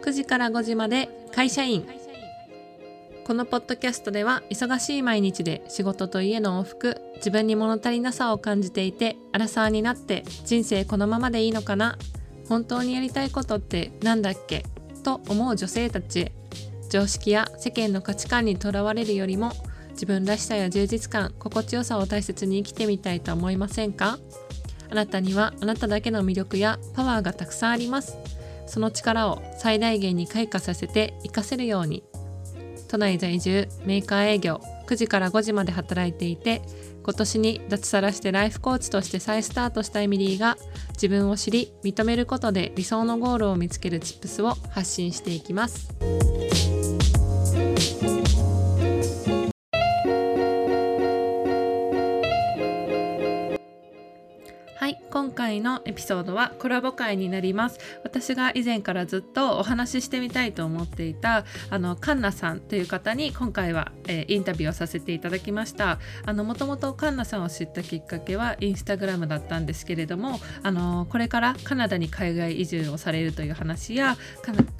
9時から5時まで会社員。このポッドキャストでは忙しい毎日で仕事と家の往復自分に物足りなさを感じていてアラサーになって人生このままでいいのかな本当にやりたいことって何だっけと思う女性たちへ常識や世間の価値観にとらわれるよりも自分らしさや充実感心地よさを大切に生きてみたいと思いませんか？あなたにはあなただけの魅力やパワーがたくさんあります。その力を最大限に開花させて活かせるように都内在住メーカー営業9時から5時まで働いていて今年に脱サラしてライフコーチとして再スタートしたエミリーが自分を知り認めることで理想のゴールを見つけるチップスを発信していきます。今回のエピソードはコラボ会になります。私が以前からずっとお話ししてみたいと思っていたあのカンナさんという方に今回は、えー、インタビューをさせていただきました。あのもともとカンナさんを知ったきっかけはインスタグラムだったんですけれどもあのこれからカナダに海外移住をされるという話や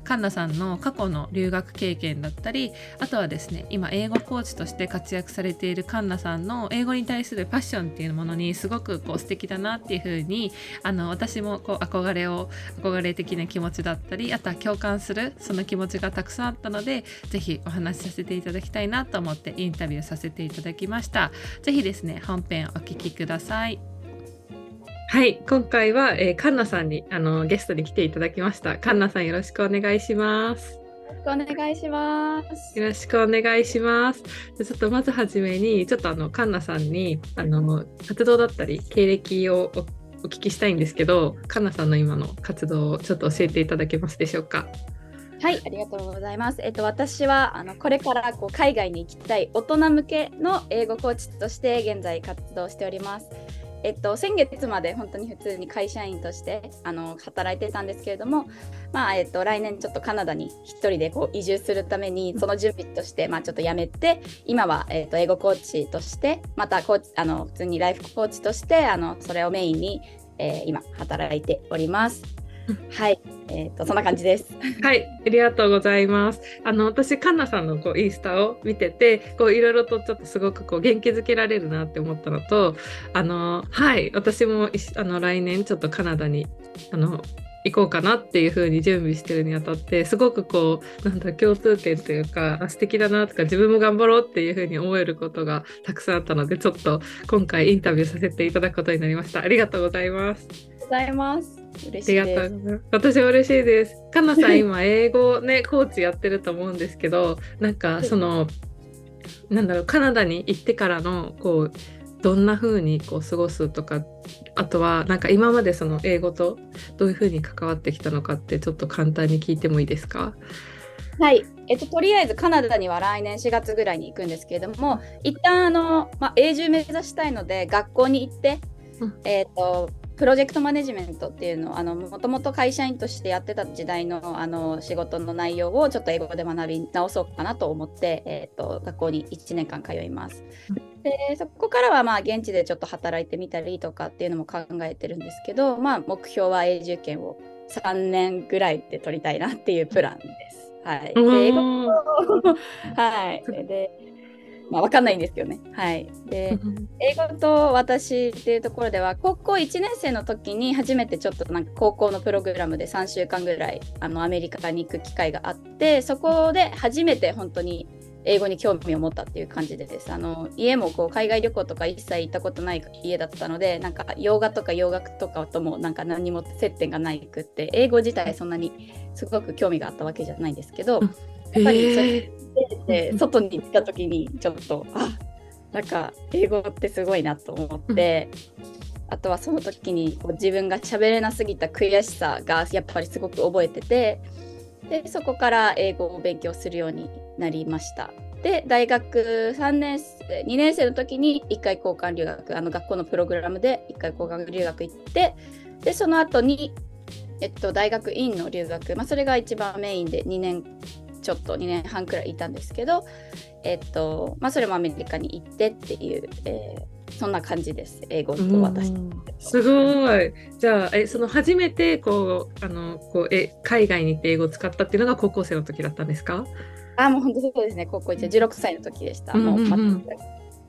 カンナさんの過去の留学経験だったりあとはですね今英語コーチとして活躍されているカンナさんの英語に対するパッションっていうものにすごくこう素敵だなっていうふうにあの私もこう憧れを憧れ的な気持ちだったりあとは共感するその気持ちがたくさんあったので是非お話しさせていただきたいなと思ってインタビューさせていただきました是非ですね本編お聞きくださいはい、今回は、えー、カンナさんにあのゲストに来ていただきました。カンナさんよろしくお願いします。お願いします。よろしくお願いします。ちょっとまずはじめに、ちょっとあのカンナさんにあの活動だったり経歴をお聞きしたいんですけど、かなさんの今の活動をちょっと教えていただけますでしょうか？はい、ありがとうございます。えっと、私はあのこれからこう海外に行きたい大人向けの英語コーチとして現在活動しております。えっと、先月まで本当に普通に会社員としてあの働いてたんですけれども、まあえっと、来年ちょっとカナダに1人でこう移住するためにその準備として、まあ、ちょっとやめて今は、えっと、英語コーチとしてまたコーチあの普通にライフコーチとしてあのそれをメインに、えー、今働いております。はい、えっ、ー、とそんな感じです。はい、ありがとうございます。あの私カンナさんのこうインスタを見てて、こういろいろとちょっとすごくこう元気づけられるなって思ったのと、あのはい。私もあの来年ちょっとカナダにあの行こうかなっていう風に準備してるにあたってすごくこうなんだ共通点というかあ素敵だなとか自分も頑張ろうっていう風に思えることがたくさんあったのでちょっと今回インタビューさせていただくことになりました。ありがとうございます。ございます嬉しいです。私も嬉しいです。かなさん今英語ねコーチやってると思うんですけどなんかそのなんだろうカナダに行ってからのこうどんな風にこう過ごすとかあとはなんか今までその英語とどういう風に関わってきたのかってちょっと簡単に聞いてもいいですか？はい、えっと、とりあえずカナダには来年4月ぐらいに行くんですけれども一旦あの、まあ、永住目指したいので学校に行って、うん、えっとプロジェクトマネジメントっていうのをもともと会社員としてやってた時代のあの仕事の内容をちょっと英語で学び直そうかなと思って、えーと、学校に1年間通います。でそこからはまあ現地でちょっと働いてみたりとかっていうのも考えてるんですけど、まあ、目標は永住権を3年ぐらいで取りたいなっていうプランです。はい、で英語 はいでまあ、わかんないんですけどね。はい。で、英語と私っていうところでは、高校1年生の時に初めてちょっとなんか高校のプログラムで3週間ぐらいあのアメリカに行く機会があって、そこで初めて本当に英語に興味を持ったっていう感じでです。あの家もこう海外旅行とか一切行ったことない家だったので、なんか洋画とか洋楽とかともなんか何も接点がないくって、英語自体そんなにすごく興味があったわけじゃないんですけど、やっぱりそれで外に行った時にちょっとあなんか英語ってすごいなと思って、あとはその時にこう自分が喋れなすぎた悔しさがやっぱりすごく覚えててでそこから英語を勉強するようになりました。で大学3年生2年生の時に1回交換留学あの学校のプログラムで1回交換留学行ってでその後にえっと大学院の留学、まあ、それが一番メインで2年ちょっと2年半くらいいたんですけど、えっとまあ、それもアメリカに行ってっていう、えー、そんな感じです英語と私。すごいじゃあえその初めてこうあのこうえ海外に行って英語を使ったっていうのが高校生の時だったんですか？あもう本当そうですね高校1 16歳の時でした。もう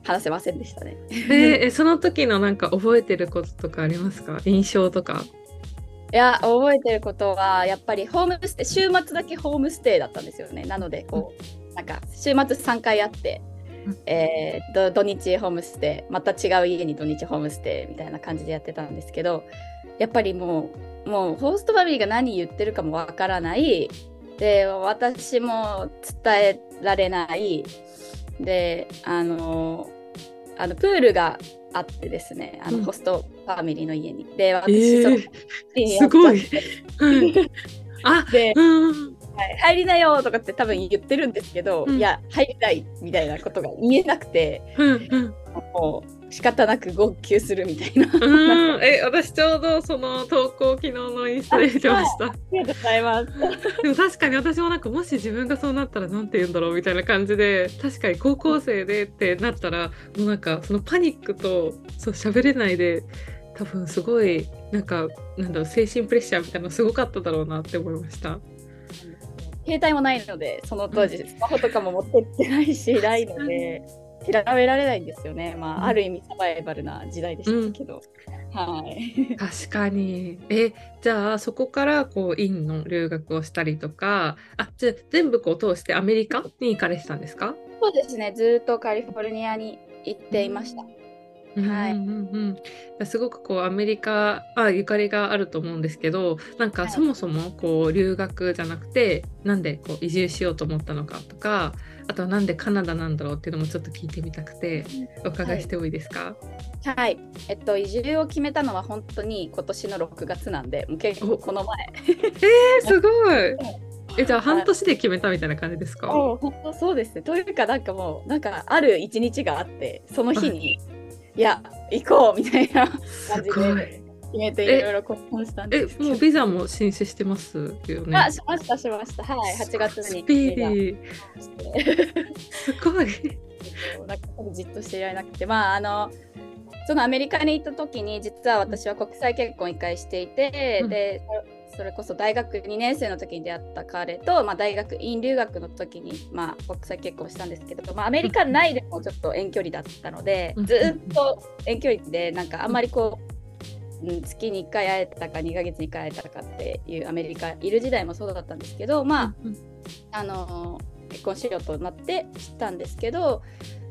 話せませんでしたね。えその時のなんか覚えてることとかありますか？印象とか。いや覚えてることはやっぱりホームステイ週末だけホームステイだったんですよね。なのでこう、うん、なんか週末3回あって、うん、えー、土日ホームステイまた違う家に土日ホームステイみたいな感じでやってたんですけどやっぱりもうもうホーストファミリーが何言ってるかもわからない。で私も伝えられない。であのあのプールがあってですねあの、ホストファミリーの家に。で私、えー、すごい。あで、うん、はい、入りなよとかって多分言ってるんですけど、うん、いや入りたいみたいなことが言えなくて、うんうん、もう仕方なく号泣するみたいな。うん、え、私ちょうどその投稿昨日のインスタで見てました。ありがとうございます。でも確かに私もなんかもし自分がそうなったらなんて言うんだろうみたいな感じで、確かに高校生でってなったら、もうなんかそのパニックとそう喋れないで、多分すごいなんかなんだろう精神プレッシャーみたいなのすごかっただろうなって思いました。携帯もないのでその当時スマホとかも持ってってないしないので調べられないんですよね。まあ、ある意味サバイバルな時代でしたけど。うん、はい。確かに。え、じゃあそこからこう院の留学をしたりとか、あ、じゃあ全部こう通してアメリカに行かれてたんですか？そうですね。ずっとカリフォルニアに行っていました。はい、うんうんうん、すごくこうアメリカあゆかりがあると思うんですけどなんかそもそもこう留学じゃなくてなんでこう移住しようと思ったのかとかあとはなんでカナダなんだろうっていうのもちょっと聞いてみたくてお伺いしてもいいですか、はい、はい、えっと移住を決めたのは本当に今年の6月なんでもう結構この前。えー、すごい。えじゃあ半年で決めたみたいな感じですか？本当そうですね。というかなんかもうなんかある一日があってその日にいや行こうみたいな感じで決めていろいろ交換したんです。えもうビザも申請してますよね？あしましたしました。はい8月にスピーディー。すごい。なんかじっとしていられなくて。まああのそのアメリカに行った時に実は私は国際結婚1回していて、うん、でそれこそ大学2年生の時に出会った彼と、まあ、大学院留学の時に、まあ、国際結婚したんですけど、まあ、アメリカ内でもちょっと遠距離だったので、ずっと遠距離でなんかあんまりこううん、月に1回会えたか2ヶ月に1回会えたかっていうアメリカいる時代もそうだったんですけどまあ、あの結婚しようとなって知ったんですけど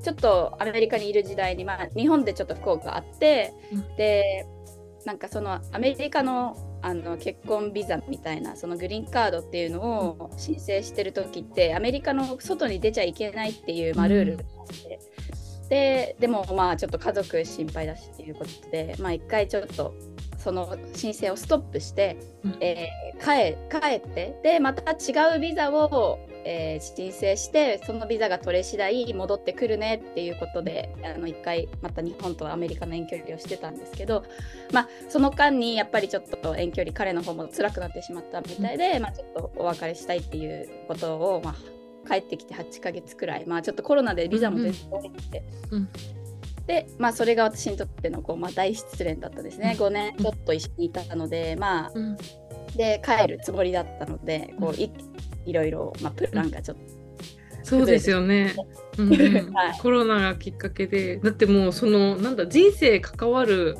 ちょっとアメリカにいる時代に、まあ、日本でちょっと不幸があって、うん、でなんかそのアメリカのあの結婚ビザみたいなそのグリーンカードっていうのを申請してる時ってアメリカの外に出ちゃいけないっていう、まあ、ルールがあって、ででもまあちょっと家族心配だしっていうことでまあ一回ちょっとその申請をストップして、うん、えー、帰帰ってでまた違うビザを、えー、申請してそのビザが取れ次第戻ってくるねっていうことであの一回また日本とアメリカの遠距離をしてたんですけど、まあ、その間にやっぱりちょっと遠距離彼の方も辛くなってしまったみたいで、うん、まあ、ちょっとお別れしたいっていうことを、まあ、帰ってきて8ヶ月くらい、まあ、ちょっとコロナでビザも出てて、うんうんで、まあ、それが私にとってのこう、まあ、大失恋だったですね、うん、5年ちょっと一緒にいたので、まあ、うん、で帰るつもりだったのでこういいろいろ、まあ、プランがちょっと。そうですよね、うん はい、コロナがきっかけで。だってもうそのなんだ人生関わる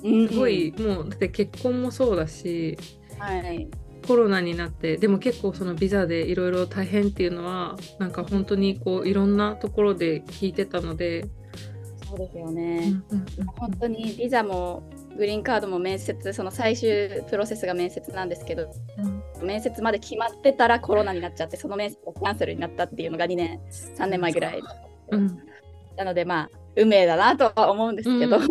すごい、うん。うん、もうだって結婚もそうだし、はい、コロナになってでも結構そのビザでいろいろ大変っていうのはなんか本当にこういろんなところで聞いてたのでそうですよね、うん、本当にビザもグリーンカードも面接その最終プロセスが面接なんですけど、うん、面接まで決まってたらコロナになっちゃってその面接がキャンセルになったっていうのが2年3年前ぐらい、うん、なのでまあ運命だなとは思うんですけど。ま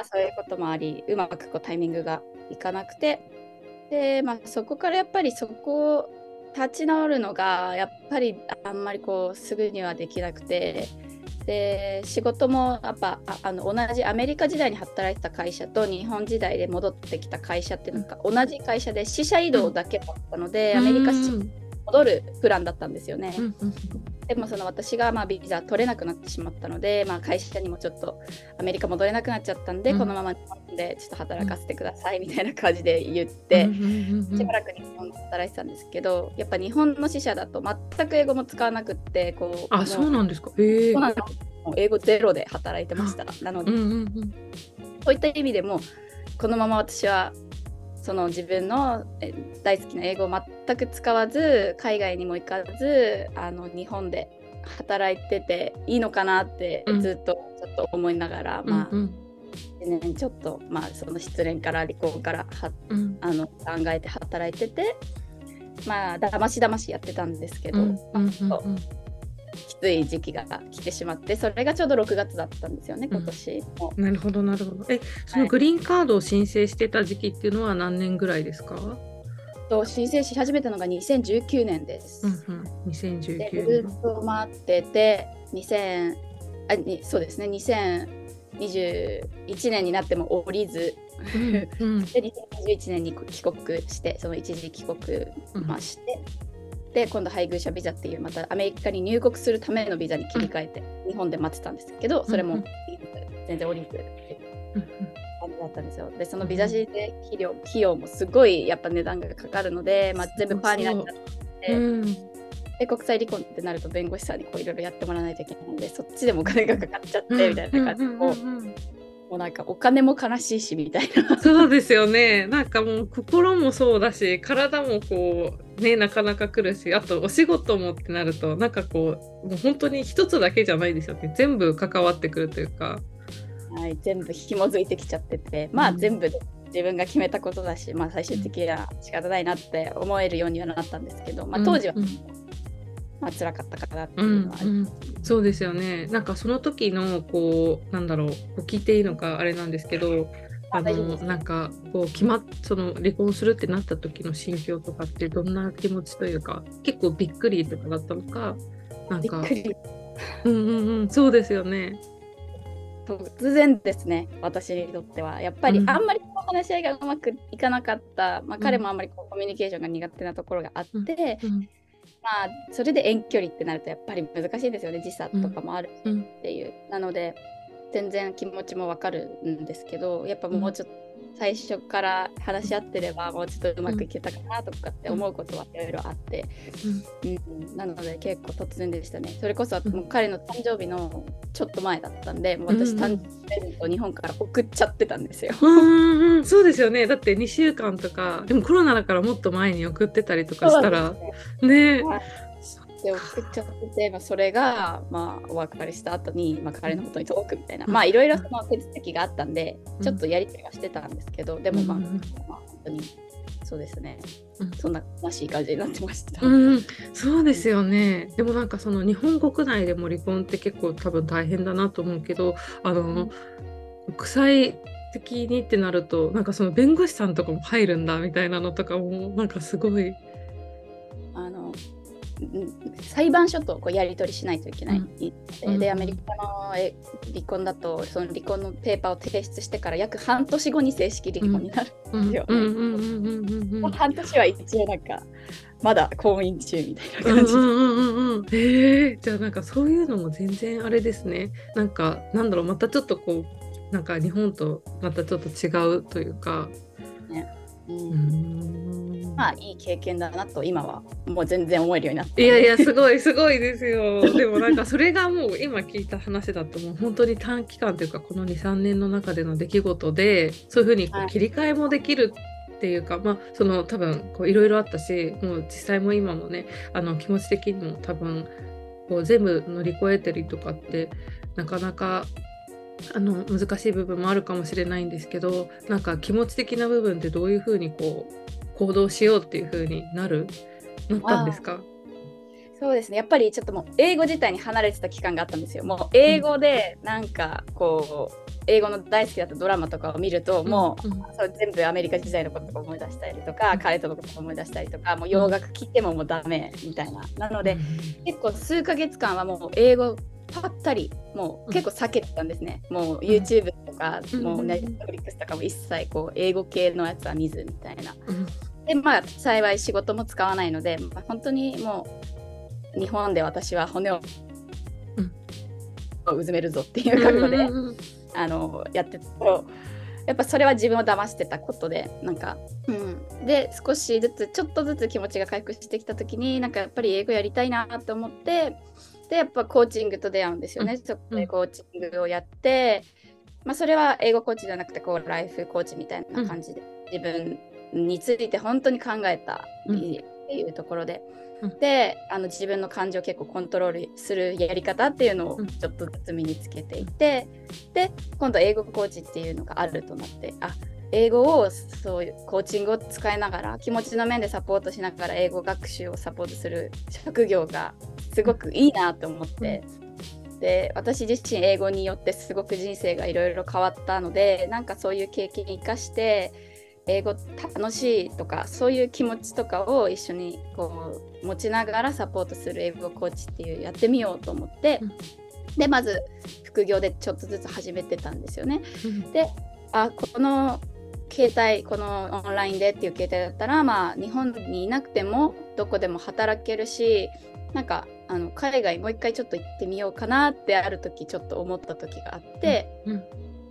あそういうこともありうまくこうタイミングがいかなくて。でまあそこからやっぱりそこを立ち直るのがやっぱりあんまりこうすぐにはできなくてで仕事もやっぱあの同じアメリカ時代に働いてた会社と日本時代で戻ってきた会社っていうのが同じ会社で支社移動だけだったので、うん、アメリカ支戻るプランだったんですよね。うんうんでもその私がまあビザ取れなくなってしまったので、まあ、会社にもちょっとアメリカ戻れなくなっちゃったんで、うん。このまま日本でちょっと働かせてくださいみたいな感じで言って、しばらく日本で働いてたんですけどやっぱ日本の支社だと全く英語も使わなくってこうあそうなんですか。へえ。そうな英語ゼロで働いてました。なので、うんうんうん。そういった意味でもこのまま私はその自分のえ大好きな英語を全く使わず海外にも行かずあの日本で働いてていいのかなってうん。ずっとちょっと思いながら、まうん。あ1年ちょっと、まあ、その失恋から離婚からはうん。あの考えて働いててまあだましだましやってたんですけど、うんうんうんまあきつい時期が来てしまってそれがちょうど6月だったんですよね今年。も。なるほどなるほど。えそのグリーンカードを申請してた時期っていうのは何年ぐらいですか、と申請し始めたのが2019年です。うんうん、で2019ず年っと待ってて2000あにそうですね。2021年になっても降りず。うんうん。で2021年に帰国してその一時帰国まして、で今度配偶者ビザっていうまたアメリカに入国するためのビザに切り替えて日本で待ってたんですけどそれも全然降りずって感じだったんですよ。でそのビザ申請費用費用もすごいやっぱ値段がかかるので、まあ、全部パーになっちゃって。うん。で国際離婚ってなると弁護士さんにこういろいろやってもらわないといけないのでそっちでもお金がかかっちゃってみたいな感じでもうなんかお金も悲しいしみたいな。そうですよね。なんかもう心もそうだし体もこうねなかなか来るしあとお仕事もってなるとなんかこうもう本当に一つだけじゃないですよね。全部関わってくるというか。はい、全部紐づいてきちゃってて。まあうん全部自分が決めたことだし、まあ、最終的には仕方ないなって思えるようにはなったんですけど、まあ、当時は、うんうんまあ辛かったかなってういうんのはうん、そうですよね。なんかその時のこうなんだろうこう聞いていいのかあれなんですけどあのなんかこう決まっその離婚するってなった時の心境とかってどんな気持ちというか結構びっくりとかだったのかなんかびっくり。うんうんうんそうですよね。突然ですね私にとっては。やっぱりうん。あんまり話し合いがうまくいかなかった、まあ、うん彼もあんまりこうコミュニケーションが苦手なところがあって、うんまあそれで遠距離ってなるとやっぱり難しいんですよね。時差とかもあるっていう、なので全然気持ちもわかるんですけどやっぱもうちょっと最初から話し合ってればもうちょっとうまくいけたかなとかって思うことはいろいろあって、うん。なので結構突然でしたね。それこそもう彼の誕生日のちょっと前だったんでもう私うん誕生日プレゼントを日本から送っちゃってたんですよ。うんうんうん。そうですよね。だって2週間とかでもコロナだからもっと前に送ってたりとかしたらねね。はいで送っちゃってて、まあ、それが、まあ、お別れした後に、まあ、彼のことに届くみたいな、うん。まあいろいろその手続きがあったんで、うん。ちょっとやり取りはしてたんですけどでもまあ、うん本当にそうですね、うん。そんな悲しい感じになってました。うん、そうですよね。でもなんかその日本国内でも離婚って結構多分大変だなと思うけど、あの、国際的にってなると、なんかその弁護士さんとかも入るんだみたいなのとかも、なんかすごい。裁判所とこうやり取りしないといけないうん。でアメリカのえ離婚だとその離婚のペーパーを提出してから約半年後に正式離婚になる、うん。ようん。うん。うん。うん。うん。うん。半年は一応なんかまだ婚姻中みたいなうん。感じで、えじゃあなんかそういうのも全然あれですね。なんかなんだろうまたちょっとこうなんか日本とまたちょっと違うというか。うん。うんまあいい経験だなと今はもう全然思えるようになっていやいやすごいすごいですよ。でもなんかそれがもう今聞いた話だともう本当に短期間というかこの23年の中での出来事でそういうふうにこはい。う切り替えもできるっていうか、まあその多分こういろいろあったしもう実際も今もねあの気持ち的にも多分こう全部乗り越えてるとかってなかなかあの難しい部分もあるかもしれないんですけどなんか気持ち的な部分ってどういうふうにこう行動しようっていうふうになるなったんですか？そうですね。やっぱりちょっともう英語自体に離れてた期間があったんですよ。もう英語でなんかこう英語の大好きだったドラマとかを見ると、もううん。そう全部アメリカ時代のことを思い出したりとか、彼とのことを思い出したりとかもう洋楽聴いてももうダメみたいな。なので、結構数ヶ月間はもう英語ぱったりもう結構避けてたんですね、もう YouTube とか、うん。もう Netflix とかも一切こう英語系のやつは見ずみたいな。うんでまあ幸い仕事も使わないので、まあ、本当にもう日本で私は骨を、うずめるぞっていう覚悟で、あのやってた。とやっぱそれは自分を騙してたことでなんか、うん、で少しずつちょっとずつ気持ちが回復してきた時になんかやっぱり英語やりたいなと思ってでやっぱコーチングと出会うんですよね、うん、そこでコーチングをやって、まあ、それは英語コーチじゃなくてこうライフコーチみたいな感じで、自分について本当に考えたっていうところで。であの自分の感情を結構コントロールするやり方っていうのをちょっとずつ身につけていて、で今度英語コーチっていうのがあるとなってあ英語をそういうコーチングを使いながら気持ちの面でサポートしながら英語学習をサポートする職業がすごくいいなと思って。で私自身英語によってすごく人生がいろいろ変わったのでなんかそういう経験生かして英語楽しいとかそういう気持ちとかを一緒にこう持ちながらサポートする英語コーチっていうやってみようと思って、うん、でまず副業でちょっとずつ始めてたんですよね。うん、であこの携帯このオンラインでっていう携帯だったらまあ日本にいなくてもどこでも働けるしなんかあの海外もう一回ちょっと行ってみようかなってある時ちょっと思った時があって、うん、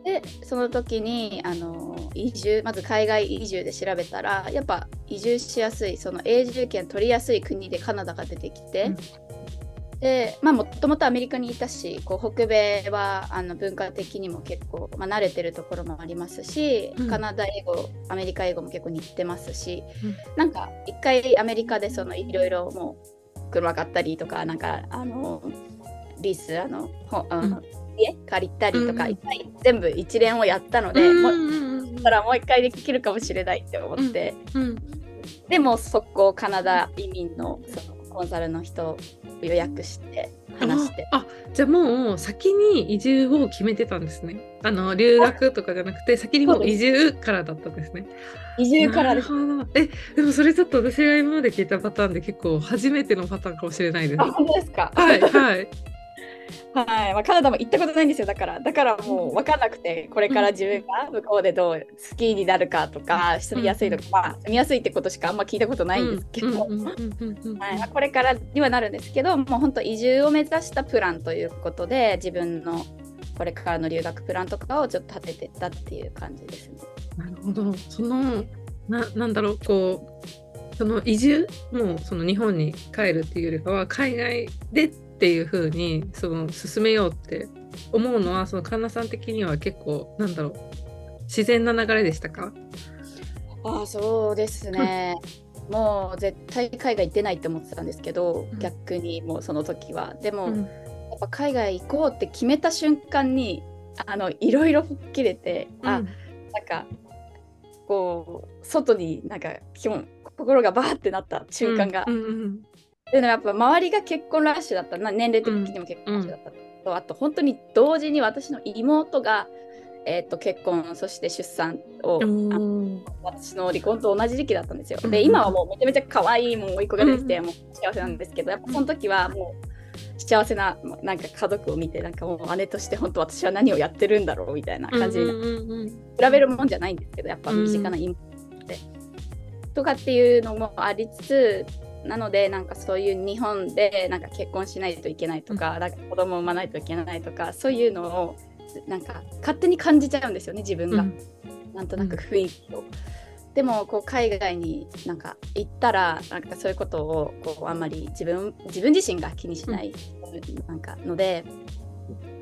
でその時にあの移住まず海外移住で調べたらやっぱ移住しやすいその永住権取りやすい国でカナダが出てきて、うん、でまあもともとアメリカにいたしこう北米はあの文化的にも結構、まあ、慣れてるところもありますし、うん、カナダ英語アメリカ英語も結構似てますし、うん、なんか一回アメリカでそのいろいろもう車買ったりとかなんかあのリースあのほあの、家借りたりとか、一回全部一連をやったので、もうたらもう一回できるかもしれないって思って、でも速攻カナダ移民のそのコンサルの人を予約して話して。あじゃあもう先に移住を決めてたんですね。あの留学とかじゃなくて先にもう移住からだったんですね。移住からです。えでもそれちょっと私が今まで聞いたパターンで結構初めてのパターンかもしれないです。あ本当ですか？はいはいはい。まあ、カナダも行ったことないんですよだから。だからもう分かんなくてこれから自分が向こうでどう好きになるかとか住みやすいとか、まあ、住みやすいってことしかあんま聞いたことないんですけど。これからにはなるんですけどもう本当移住を目指したプランということで自分のこれからの留学プランとかをちょっと立ててったっていう感じですね。なるほど。そのななんだろうこうその移住？もその日本に帰るっていうよりかは海外でっていう風にその進めようって思うのはその神田さん的には結構なんだろう自然な流れでしたか？ああそうですね、うん、もう絶対海外出ないって思ってたんですけど、うん、逆にもうその時は。でも、うん、やっぱ海外行こうって決めた瞬間にあのいろいろ吹っ切れて、うん、あなんかこう外になんか基本心がバーってなった瞬間がでもやっぱ周りが結婚ラッシュだった年齢的にも結婚ラッシュだったと、うん、あと本当に同時に私の妹が、えーと、結婚そして出産を私の離婚と同じ時期だったんですよ。で今はもうめちゃめちゃ可愛いもう甥っ子ができて、もう幸せなんですけどやっぱその時はもう幸せななんか家族を見てなんかもう姉として本当私は何をやってるんだろうみたいな感じに、比べるもんじゃないんですけどやっぱ身近な妹で。とかっていうのもありつつなのでなんかそういう日本でなんか結婚しないといけないとか,、うん、なんか子供を産まないといけないとかそういうのをなんか勝手に感じちゃうんですよね自分が、うん、なんとなく雰囲気を。でもこう海外になんか行ったらなんかそういうことをこうあんまり自分自分自身が気にしない、なんかので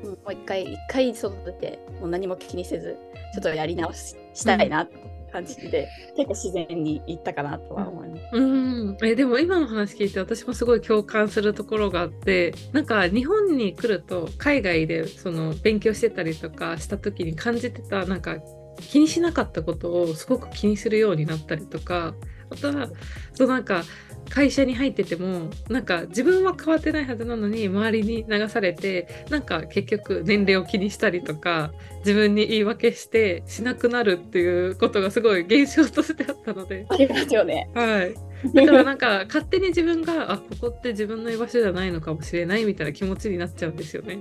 もう一回一回外出てもう何も気にせずちょっとやり直ししたいなって感じで結構自然にいったかなとは思います。うんえでも今の話聞いて私もすごい共感するところがあってなんか日本に来ると海外でその勉強してたりとかした時に感じてたなんか気にしなかったことをすごく気にするようになったりとかあとはそうなんか会社に入っててもなんか自分は変わってないはずなのに周りに流されてなんか結局年齢を気にしたりとか自分に言い訳してしなくなるっていうことがすごい現象としてあったので。ありますよね。はい。だからなんか勝手に自分があここって自分の居場所じゃないのかもしれないみたいな気持ちになっちゃうんですよね。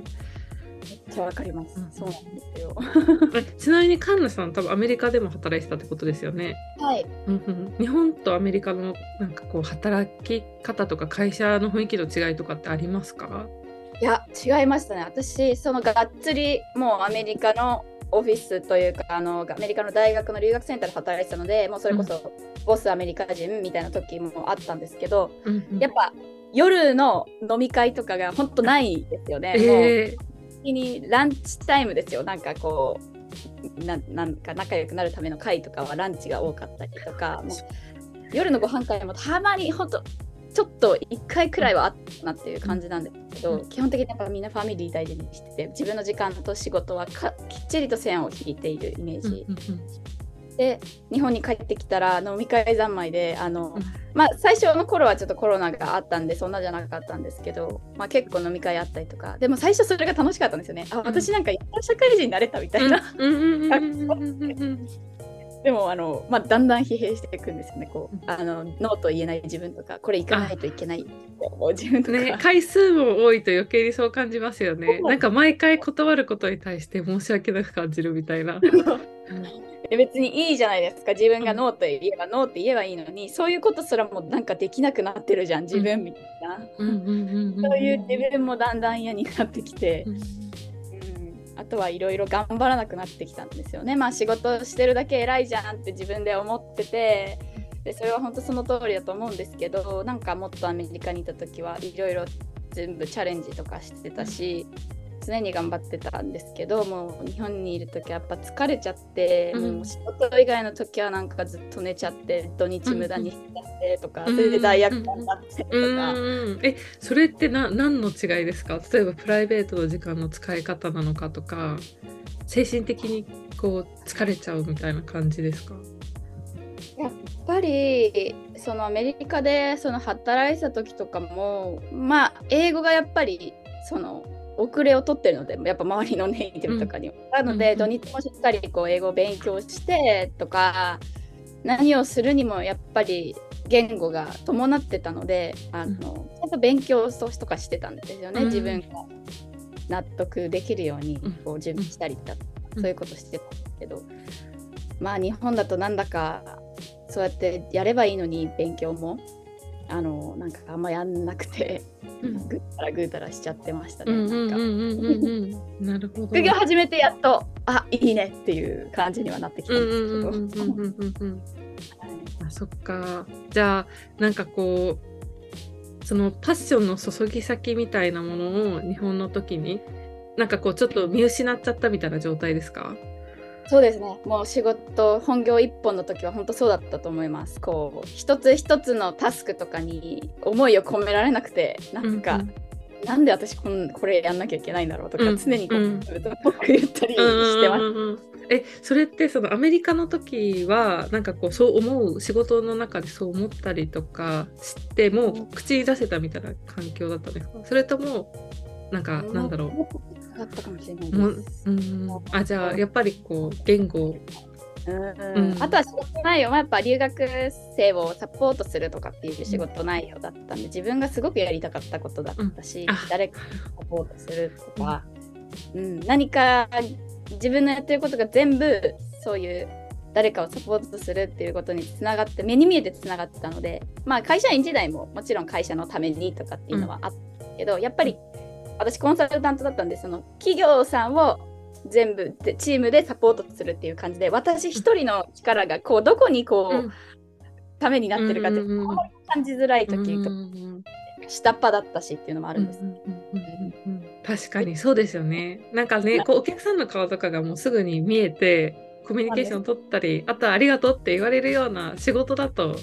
めっちゃわかります、うんそうなんですよ。えちなみにカンナさん多分アメリカでも働いてたってことですよね。はい。うんうん、日本とアメリカのなんかこう働き方とか会社の雰囲気の違いとかってありますか？いや違いましたね。私そのがっつりもうアメリカのオフィスというかあのアメリカの大学の留学センターで働いてたのでもうそれこそボスアメリカ人みたいな時もあったんですけどうんうん。やっぱ夜の飲み会とかが本当ないんですよね。もうにランチタイムですよ。なんかこうななんか仲良くなるための会とかはランチが多かったりとかもう夜のご飯会もたまにほんとちょっと1回くらいはあったなっていう感じなんですけど、うん。基本的にやっぱみんなファミリー大事にしてて自分の時間と仕事はかきっちりと線を引いているイメーージ、で日本に帰ってきたら飲み会三昧であの、うん。まあ最初の頃はちょっとコロナがあったんでそんなじゃなかったんですけど、まあ、結構飲み会あったりとか。でも最初それが楽しかったんですよね。あ私なんかやっと社会人になれたみたいな、でもあの、まあ、だんだん疲弊していくんですよねこう。うん。あのノーと言えない自分とかこれ行かないといけない自分とか、ね、回数も多いと余計にそう感じますよね。なんか毎回断ることに対して申し訳なく感じるみたいな。え別にいいじゃないですか。自分がノーと言えばノーって言えばいいのにそういうことすらもなんかできなくなってるじゃん自分みたいな、そういう自分もだんだん嫌になってきて、うんうんあとはいろいろ頑張らなくなってきたんですよね。まあ仕事してるだけ偉いじゃんって自分で思っててでそれは本当その通りだと思うんですけどなんかもっとアメリカにいた時はいろいろ全部チャレンジとかしてたし常に頑張ってたんですけどもう日本にいる時はやっぱ疲れちゃって、うん。もう仕事以外の時はなんかずっと寝ちゃって土日無駄にしちゃってとか、うんそれで罪悪感になってとか。うんうん。えそれってな何の違いですか？例えばプライベートの時間の使い方なのかとか精神的にこう疲れちゃうみたいな感じですか？やっぱりそのアメリカでその働いてた時とかもまあ英語がやっぱりその遅れを取ってるのでやっぱ周りのネイティブとかにも、なので、うん土日もしっかりこう英語を勉強してとか何をするにもやっぱり言語が伴ってたのであの、ちゃんと勉強とかしてたんですよね、うん。自分が納得できるようにうん。こう準備したりだとか、うん。そういうことしてたんですけど、まあ日本だとなんだかそうやってやればいいのに勉強もあのなんかあんまやんなくて、うん。ぐったらぐうたらしちゃってましたね。なるほど。副業始めてやっとあいいねっていう感じにはなってきたうんんですけど。あそっか。じゃあなんかこうそのパッションの注ぎ先みたいなものを日本の時になんかこうちょっと見失っちゃったみたいな状態ですか？そうですね。もう仕事本業一本の時は本当そうだったと思います。こう一つ一つのタスクとかに思いを込められなくてなんか、うんなんで私こんこれやんなきゃいけないんだろうとか、うん常にこう、うん僕言ったりしてます。うんうんうんうん。えそれってそのアメリカの時はなんかこうそう思う仕事の中でそう思ったりとかしても口に出せたみたいな環境だったんですか？それともなんかなんだろうだったかもしれないです。うん。あじゃあやっぱりこう言語。うん。うん。あとは仕事内容はやっぱ留学生をサポートするとかっていう仕事内容だったんで自分がすごくやりたかったことだったし、うん。あ。誰かをサポートするとか、うん、何か自分のやってることが全部そういう誰かをサポートするっていうことにつながって目に見えてつながってたのでまあ会社員時代ももちろん会社のためにとかっていうのはあったけど、やっぱり私コンサルタントだったんでその企業さんを全部でチームでサポートするっていう感じで私一人の力がこうどこにこう、うん。ためになってるかってうんうん感じづらい時とかうん下っ端だったしっていうのもあるんです。確かにそうですよね。なんかねこうお客さんの顔とかがもうすぐに見えてコミュニケーションを取ったりあとはありがとうって言われるような仕事だと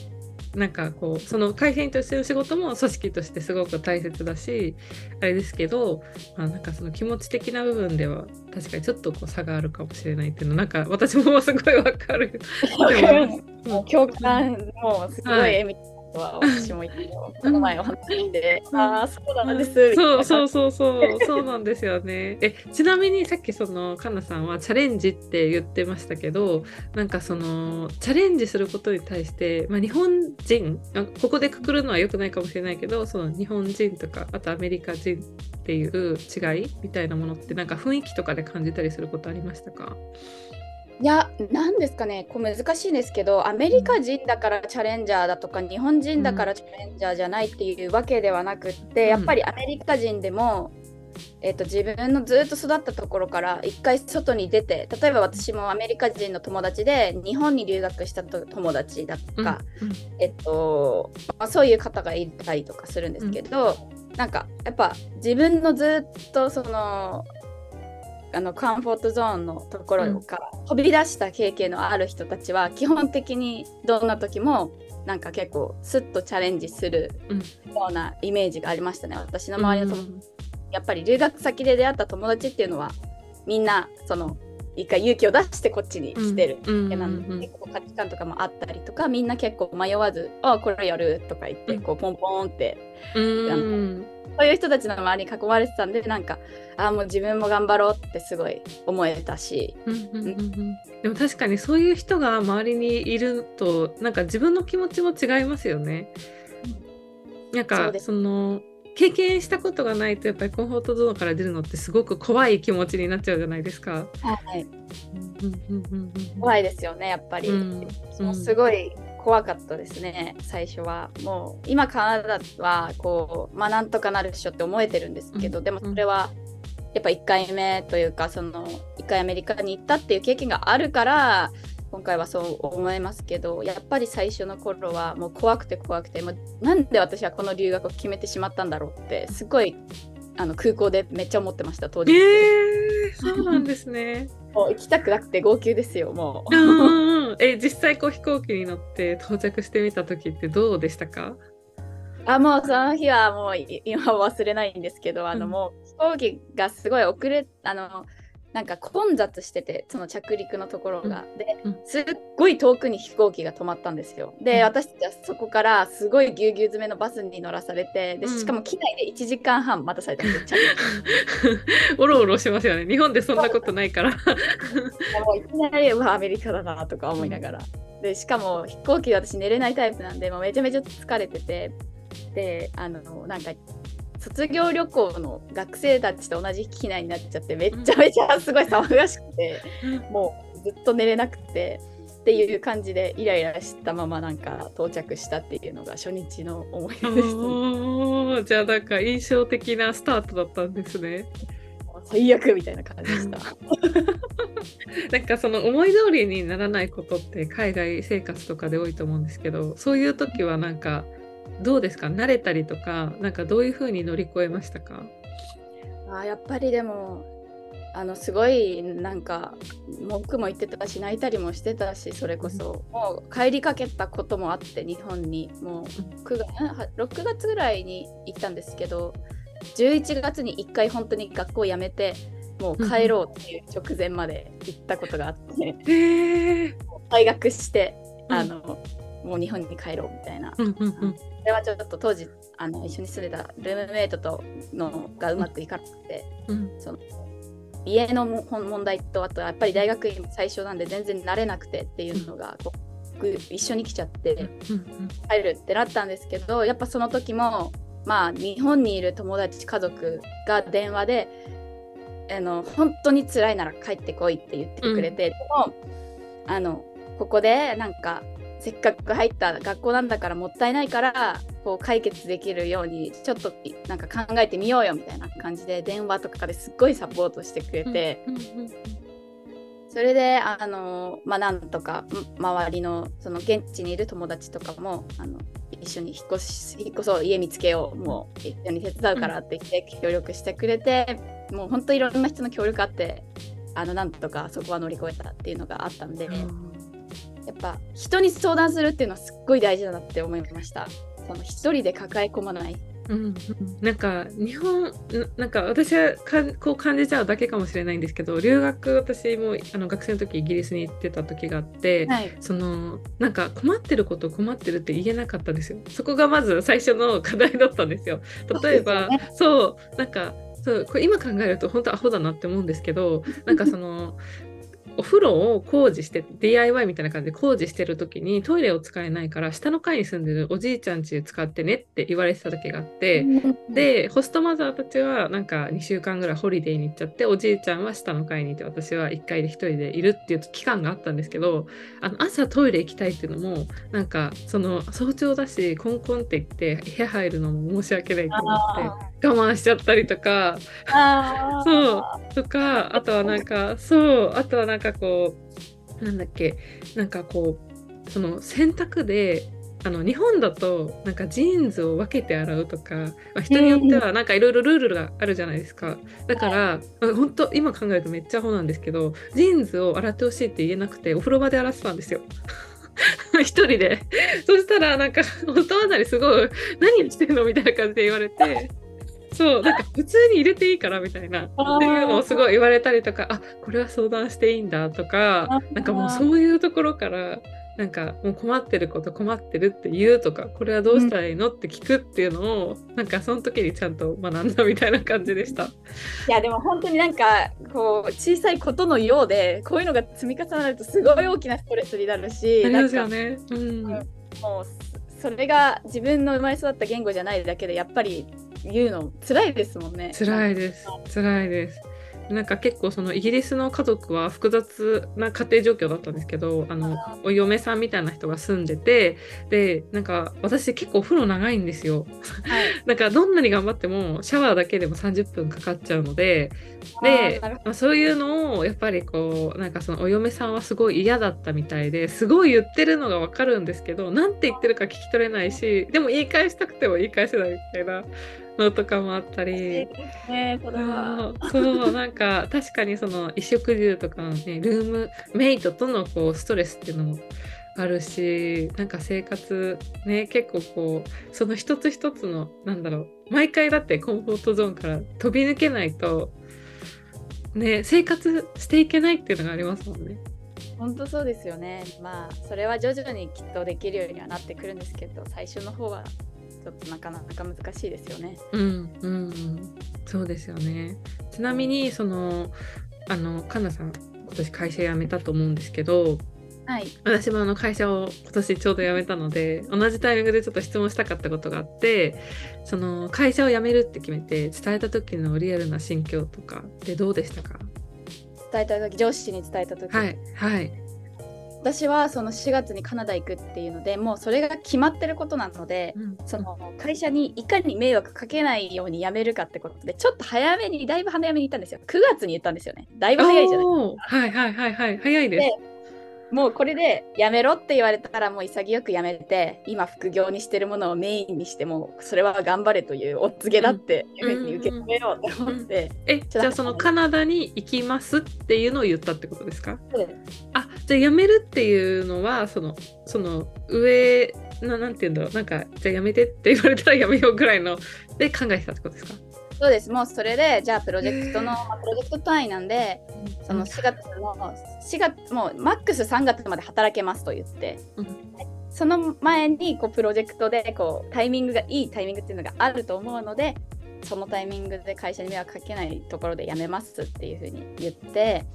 なんかこうその会社員としての仕事も組織としてすごく大切だしあれですけど、まあ、なんかその気持ち的な部分では確かにちょっとこう差があるかもしれないっていうのなんか私もすごいわかる。共感もすごはい。いエミとは私も言ってこの前お話しで、うんああそうなんです、そうそううそうそう。そうなんですよね。えちなみにさっきそのかなさんはチャレンジって言ってましたけどなんかそのチャレンジすることに対して、まあ、日本人あここでくくるのは良くないかもしれないけどその日本人とかあとアメリカ人っていう違いみたいなものってなんか雰囲気とかで感じたりすることありましたか？いやなんですかねこう難しいんですけどアメリカ人だからチャレンジャーだとか日本人だからチャレンジャーじゃないっていうわけではなくって、うん。やっぱりアメリカ人でも、えっと自分のずっと育ったところから一回外に出て例えば私もアメリカ人の友達で日本に留学したと友達だとか、うん。えっとまあ、そういう方がいたりとかするんですけど、なんかやっぱ自分のずっとそのあのカンフォートゾーンのところから飛び出した経験のある人たちは基本的にどんな時もなんか結構スッとチャレンジするうん。ようなイメージがありましたね。私の周りの友達、うんやっぱり留学先で出会った友達っていうのはみんなその一回勇気を出してこっちに来てるなので、結構価値観とかもあったりとかみんな結構迷わず「あこれやる」とか言って、うん。こうポンポンってうんそういう人たちの周りに囲まれてたんでなんかあもう自分も頑張ろうってすごい思えたし。でも確かにそういう人が周りにいるとなんか自分の気持ちも違いますよね。なんそかその経験したことがないとやっぱりコンフォートゾーンから出るのってすごく怖い気持ちになっちゃうじゃないですか。はい、怖いですよねやっぱり、うんもうすごい怖かったですね最初はもう今カナダはこうまあなんとかなるっしょって思えてるんですけど、うんでもそれはやっぱ1回目というかその1回アメリカに行ったっていう経験があるから今回はそう思いますけどやっぱり最初の頃はもう怖くて怖くてもうなんで私はこの留学を決めてしまったんだろうってすごいあの空港でめっちゃ思ってました当時、えー、そうなんですね。もう行きたくなくて号泣ですよもう。え実際こう飛行機に乗って到着してみた時ってどうでしたか？あもうその日はもうい今は忘れないんですけどあの、うん。もう飛行機がすごい遅れあのなんか混雑しててその着陸のところが、でうん。すっごい遠くに飛行機が止まったんですよ。で、うん。私たちはそこからすごいぎゅうぎゅう詰めのバスに乗らされてでうん。しかも機内で1時間半待たされたんです着陸 おろおろしますよね。日本でそんなことないから。もういきなりうわアメリカだなとか思いながら、でしかも飛行機で私寝れないタイプなんでもうめちゃめちゃ疲れてて。であのなんか卒業旅行の学生たちと同じ機内になっちゃってめちゃめちゃすごい騒がしくて、もうずっと寝れなくてっていう感じでイライラしたままなんか到着したっていうのが初日の思い出です、じゃあなんか印象的なスタートだったんですね。最悪みたいな感じでした。なんかその思い通りにならないことって海外生活とかで多いと思うんですけどそういう時はなんかどうですか？慣れたりとかなんかどういうふうに乗り越えましたか？あーやっぱりでもあのすごいなんか文句も言ってたし泣いたりもしてたしそれこそ、もう帰りかけたこともあって日本に。もう9月んは6月ぐらいに行ったんですけど11月に1回本当に学校辞めてもう帰ろうっていう直前まで行ったことがあって退学してうん。あの、もう日本に帰ろうみたいな。うんうんうん。それはちょっと当時あの一緒に住んでたルームメイトとのがうまくいかなくて、うん。その家のも問題とあとやっぱり大学院最初なんで全然慣れなくてっていうのが一緒に来ちゃってうん入るってなったんですけどやっぱその時もまあ日本にいる友達家族が電話であの本当に辛いなら帰ってこいって言ってくれて、でもあのここでなんかせっかく入った学校なんだからもったいないからこう解決できるようにちょっといなんか考えてみようよみたいな感じで電話とかですっごいサポートしてくれて、それであのまあなんとかん周りのその現地にいる友達とかもあの一緒に引っ越し引っ越そう家見つけようもう一緒に手伝うからって言って協力してくれて、もう本当いろんな人の協力あってあのなんとかそこは乗り越えたっていうのがあったんで、うんやっぱ人に相談するっていうのはすっごい大事だなって思いました。その一人で抱え込まない。うんうん、なんか日本なんか私はかこう感じちゃうだけかもしれないんですけど留学私もあの学生の時イギリスに行ってた時があって、はい、そのなんか困ってること困ってるって言えなかったんですよ。そこがまず最初の課題だったんですよ。例えばそう、ね,、なんかそうこれ今考えると本当アホだなって思うんですけどなんかそのお風呂を工事して DIY みたいな感じで工事してる時にトイレを使えないから下の階に住んでるおじいちゃん家使ってねって言われてた時があってでホストマザーたちはなんか2週間ぐらいホリデーに行っちゃっておじいちゃんは下の階にいて私は1階で1人でいるっていう期間があったんですけどあの朝トイレ行きたいっていうのもなんかその早朝だしコンコンって言って部屋入るのも申し訳ないと思って我慢しちゃったりとか。そう。とかあとはなんかそうあとはなんかこうなんだっけ。なんかこうその洗濯であの日本だとなんかジーンズを分けて洗うとか、まあ、人によってはなんかいろいろルールがあるじゃないですか。だから、まあ、本当今考えるとめっちゃアホなんですけどジーンズを洗ってほしいって言えなくてお風呂場で洗ってたんですよ。一人で。そしたらなんかお父さんにすごい「何してんの?」みたいな感じで言われてそうなんか普通に入れていいからみたいなっていうのをすごい言われたりとかあこれは相談していいんだとかなんかもうそういうところからなんかもう困ってること困ってるって言うとかこれはどうしたらいいのって聞くっていうのを、うん、なんかその時にちゃんと学んだみたいな感じでした。いやでも本当になんかこう小さいことのようでこういうのが積み重なるとすごい大きなストレスになるし。ありますよね。うん、もうそれが自分の生まれ育った言語じゃないだけでやっぱり言うの辛いですもんね。辛いです。辛いです。なんか結構そのイギリスの家族は複雑な家庭状況だったんですけどあのお嫁さんみたいな人が住んでてでなんか私結構お風呂長いんですよ。はい、なんかどんなに頑張ってもシャワーだけでも30分かかっちゃうのででまあ、そういうのをやっぱりこうなんかそのお嫁さんはすごい嫌だったみたいですごい言ってるのが分かるんですけど何て言ってるか聞き取れないしでも言い返したくても言い返せないみたいなのとかもあったり、ね、そそうなんか確かにその衣食住とかのねルームメイトとのこうストレスっていうのもあるしなんか生活ね結構こうその一つ一つのなんだろう毎回だってコンフォートゾーンから飛び抜けないとね生活していけないっていうのがありますもんね。本当そうですよね。まあそれは徐々にきっとできるようにはなってくるんですけど最初の方はちょっとなかなか難しいですよね。うん、うん、そうですよね。ちなみにそのあのかなさん今年会社辞めたと思うんですけど、はい、私もあの会社を今年ちょうど辞めたので同じタイミングでちょっと質問したかったことがあってその会社を辞めるって決めて伝えた時のリアルな心境とかってどうでしたか？伝えた時上司に伝えた時。はいはい私はその4月にカナダ行くっていうのでもうそれが決まってることなので、うん、その会社にいかに迷惑かけないように辞めるかってことでちょっと早めにだいぶ早めに行ったんですよ。9月に言ったんですよね。だいぶ早いじゃないですか。はいはいはいはい。早いですもうこれでやめろって言われたらもう潔くやめて今副業にしてるものをメインにしてもそれは頑張れというお告げだって受け止めようと思って、うん、えじゃあそのカナダに行きますっていうのを言ったってことですか？あじゃあやめるっていうのはそのその上ななんて言うんだろうなんかじゃあやめてって言われたらやめようぐらいので考えてたってことですか？そうです、もうそれで、じゃあプロジェクトの、プロジェクト単位なんで、その4月の、4月、もうマックス3月まで働けますと言って、その前にこうプロジェクトでこうタイミングがいいタイミングっていうのがあると思うので、そのタイミングで会社に迷惑かけないところで辞めますっていうふうに言って、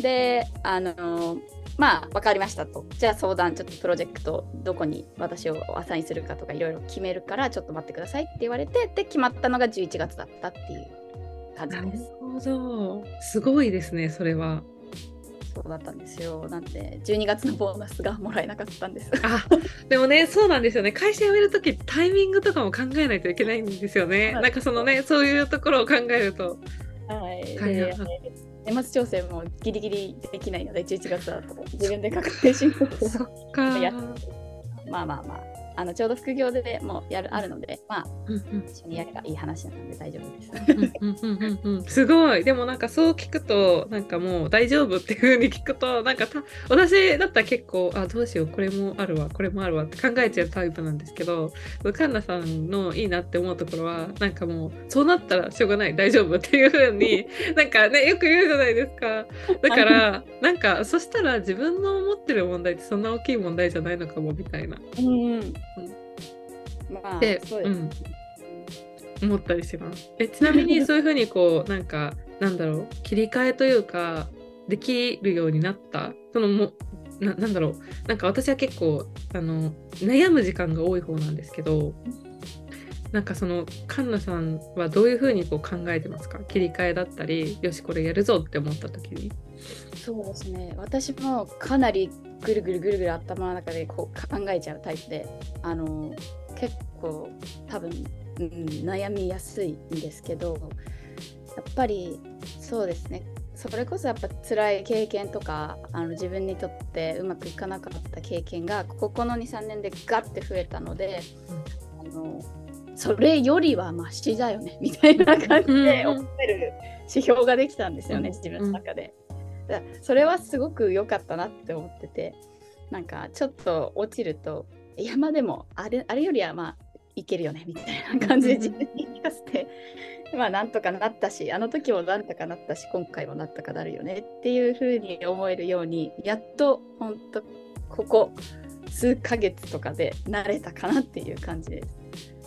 で、あのまあ分かりましたとじゃあ相談ちょっとプロジェクトどこに私をアサインするかとかいろいろ決めるからちょっと待ってくださいって言われてで決まったのが11月だったっていう感じです。なるほどすごいですねそれは。そうだったんですよ。なんで12月のボーナスがもらえなかったんです。あでもねそうなんですよね。会社辞める時タイミングとかも考えないといけないんですよね。なんかそのねそういうところを考えると。はい。で年末調整もギリギリできないので11月だと自分で確定申告そっか やまあまあまああのちょうど副業でもやるあるので、まあ、うんうん。一緒にやればいい話なので大丈夫です。うんうんうんうんすごい。でもなんかそう聞くとなんかもう大丈夫っていう風に聞くとなんかた私だったら結構あどうしようこれもあるわこれもあるわって考えちゃうタイプなんですけどカンナさんのいいなって思うところはなんかもうそうなったらしょうがない大丈夫っていう風になんかねよく言うじゃないですかだからなんかそしたら自分の思ってる問題ってそんな大きい問題じゃないのかもみたいなうんまあうん。思ったりします。えちなみにそういうふうにこう なんかなんだろう。切り替えというかできるようになった？そのもななんだろう。なんか私は結構あの悩む時間が多い方なんですけどなんかそのカンナさんはどういうふうにこう考えてますか？切り替えだったりよしこれやるぞって思った時に。そうですね。私もかなりぐるぐるぐるぐる頭の中でこう考えちゃうタイプであの結構多分、うん、悩みやすいんですけどやっぱりそうですね。それこそやっぱ辛い経験とかあの自分にとってうまくいかなかった経験がここの23年でガッて増えたので、あのそれよりはマシだよねみたいな感じで思える指標ができたんですよね、うん自分の中で。だからそれはすごく良かったなって思っててなんかちょっと落ちるといやまあでもあれあれよりはまあいけるよねみたいな感じで自分に聞かせて まあなんとかなったしあの時もなんとかなったし今回もなんとかなるよねっていう風に思えるようにやっと本当ここ数ヶ月とかで慣れたかなっていう感じです。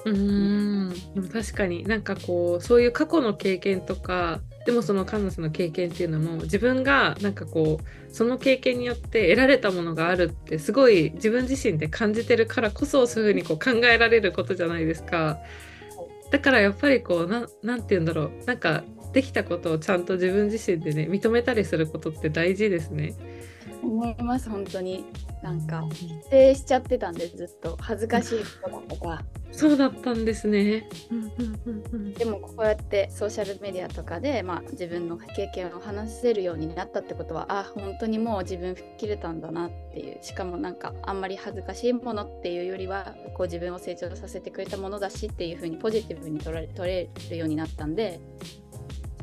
うーんでも確かになんかこうそういう過去の経験とかでもそのカンナさんの経験っていうのも自分がなんかこうその経験によって得られたものがあるってすごい自分自身で感じてるからこそそういうふうにこう考えられることじゃないですか。だからやっぱりこう何て言うんだろうなんかできたことをちゃんと自分自身でね認めたりすることって大事ですね。思います本当に。なんか否定しちゃってたんでずっと。恥ずかしいことだとか。そうだったんですね。でもこうやってソーシャルメディアとかで、まあ、自分の経験を話せるようになったってことはあ本当にもう自分吹っ切れたんだなっていう。しかもなんかあんまり恥ずかしいものっていうよりはこう自分を成長させてくれたものだしっていうふうにポジティブに取られ取れるようになったんで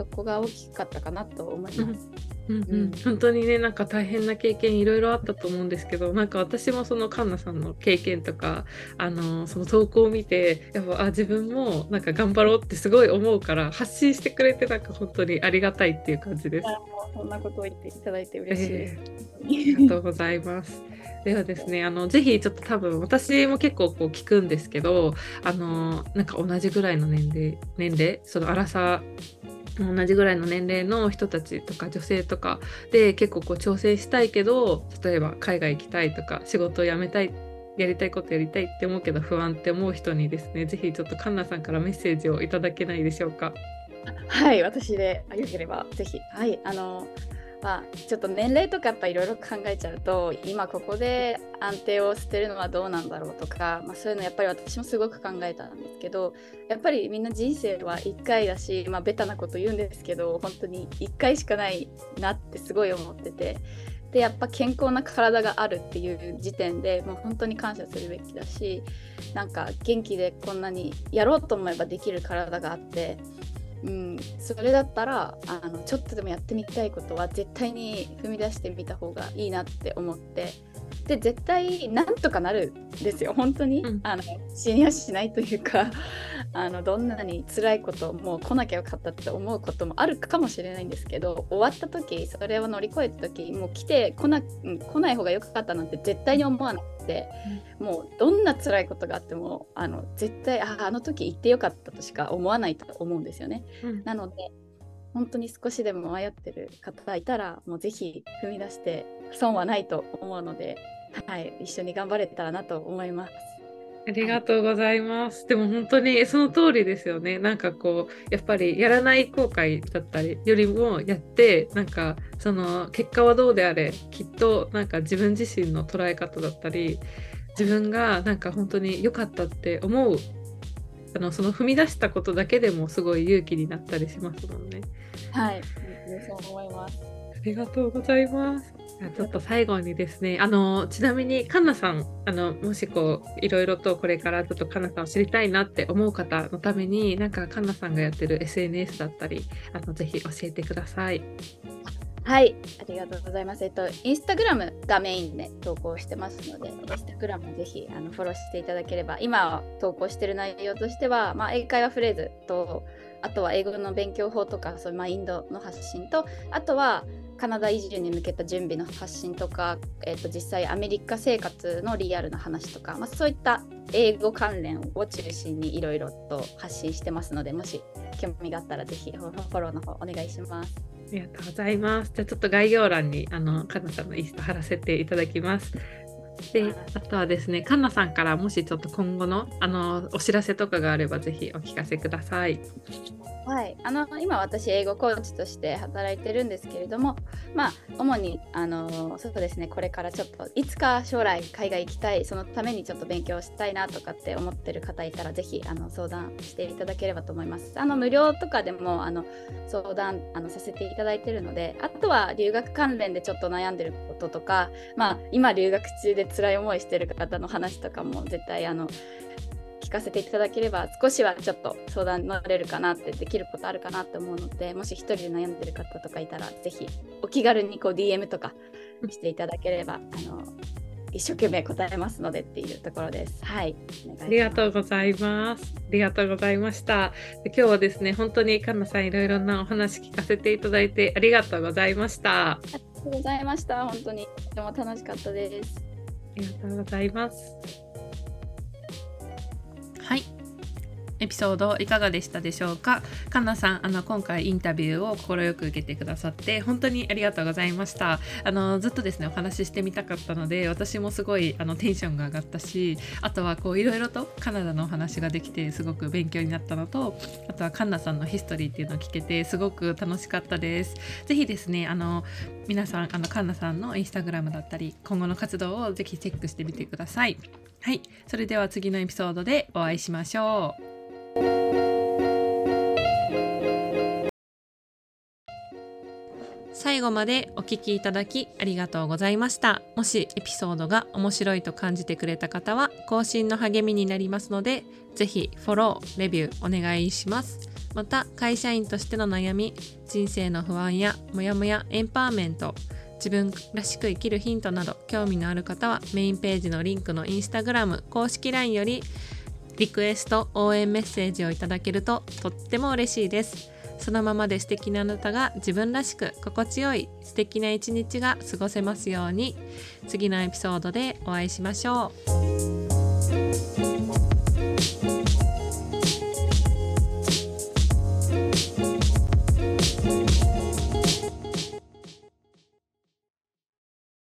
そこが大きかったかなと思います。うんううんん、本当にねなんか大変な経験いろいろあったと思うんですけどなんか私もそのカンナさんの経験とかあのその投稿を見てやっぱあ自分もなんか頑張ろうってすごい思うから発信してくれてなんか本当にありがたいっていう感じです。そんなことを言っていただいて嬉しいです。ありがとうございます。ではですね、あのぜひちょっと多分私も結構こう聞くんですけど、あのなんか同じぐらいの年齢年齢、その荒さ同じぐらいの年齢の人たちとか女性とかで結構こう挑戦したいけど、例えば海外行きたいとか仕事を辞めたい。やりたいことやりたいって思うけど不安って思う人にですね、是非ちょっとカンナさんからメッセージをいただけないでしょうか。はい、私でよければぜひ。はい、あの、まあ、ちょっと年齢とかやっぱいろいろ考えちゃうと、今ここで安定を捨てるのはどうなんだろうとか、まあ、そういうのやっぱり私もすごく考えたんですけど、やっぱりみんな人生は1回だし、まあ、ベタなこと言うんですけど、本当に1回しかないなってすごい思ってて。でやっぱ健康な体があるっていう時点でもう本当に感謝するべきだしなんか元気でこんなにやろうと思えばできる体があってうん、それだったらあのちょっとでもやってみたいことは絶対に踏み出してみた方がいいなって思って。で絶対なんとかなるんですよ。本当に、うん。あの死にはしないというか あのどんなに辛いこともう来なきゃよかったって思うこともあるかもしれないんですけど終わった時それを乗り越えた時もう来て来なうん来ない方がよかったなんて絶対に思わなくて、もうどんな辛いことがあってもあの絶対ああの時行ってよかったとしか思わないと思うんですよね。うん。なので本当に少しでも迷ってる方がいたらもうぜひ踏み出して損はないと思うので、はい、一緒に頑張れたらなと思います。ありがとうございます。でも本当にその通りですよね。なんかこうやっぱりやらない後悔だったりよりもやってなんかその結果はどうであれきっとなんか自分自身の捉え方だったり自分がなんか本当に良かったって思うあのその踏み出したことだけでもすごい勇気になったりしますもんね。はい、そう思います。ありがとうございます。ちょっと最後にですね、あのちなみにカンナさん、あのもしこういろいろとこれからちょっとカンナさんを知りたいなって思う方のために、なんかカンナさんがやってる SNS だったり、あのぜひ教えてください。はい、ありがとうございます。えっと、インスタグラムがメインで投稿してますので、インスタグラムぜひあのフォローしていただければ、今投稿してる内容としては、まあ、英会話フレーズと、あとは英語の勉強法とか、そういうマインドの発信と、あとはカナダ移住に向けた準備の発信とか、えー、と実際アメリカ生活のリアルな話とか、まあ、そういった英語関連を中心にいろいろと発信してますのでもし興味があったらぜひフォローの方お願いします。ありがとうございます。じゃあちょっと概要欄にあのカナさんのインスタ貼らせていただきます。であとはですね、カンナさんからもしちょっと今後のあのお知らせとかがあればぜひお聞かせください。はい、あの今私英語コーチとして働いてるんですけれども、まあ主にあのそうですねこれからちょっといつか将来海外行きたいそのためにちょっと勉強したいなとかって思ってる方いたらぜひあの相談していただければと思います。あの無料とかでもあの相談あのさせていただいてるので、あとは留学関連でちょっと悩んでることとか、まあ今留学中で辛い思いしてる方の話とかも絶対あの聞かせていただければ少しはちょっと相談乗れるかなってできることあるかなって思うのでもし一人で悩んでる方とかいたらぜひお気軽にこう DM とかしていただければあの一生懸命答えますのでっていうところです。はい。ありがとうございます。ありがとうございました。で今日はですね、本当にかんなさんいろいろなお話聞かせていただいてありがとうございました。ありがとうございました。本当にとても楽しかったです。ありがとうございます。はい。エピソードいかがでしたでしょうか？かなさんあの今回インタビューを快く受けてくださって本当にありがとうございました。あのずっとですねお話ししてみたかったので私もすごいあのテンションが上がったしあとはこういろいろとカナダのお話ができてすごく勉強になったのとあとはカンナさんのヒストリーっていうのを聞けてすごく楽しかったです。ぜひですねあの皆さんあのカンナさんのインスタグラムだったり今後の活動をぜひチェックしてみてください。はい、それでは次のエピソードでお会いしましょう。最後までお聞きいただきありがとうございました。もしエピソードが面白いと感じてくれた方は更新の励みになりますので、ぜひフォロー、レビューお願いします。また会社員としての悩み、人生の不安やモヤモヤエンパワーメント、自分らしく生きるヒントなど興味のある方はメインページのリンクのインスタグラム公式 LINE よりリクエスト応援メッセージをいただけるととっても嬉しいです。そのままで素敵なあなたが自分らしく心地よい素敵な一日が過ごせますように。次のエピソードでお会いしましょう。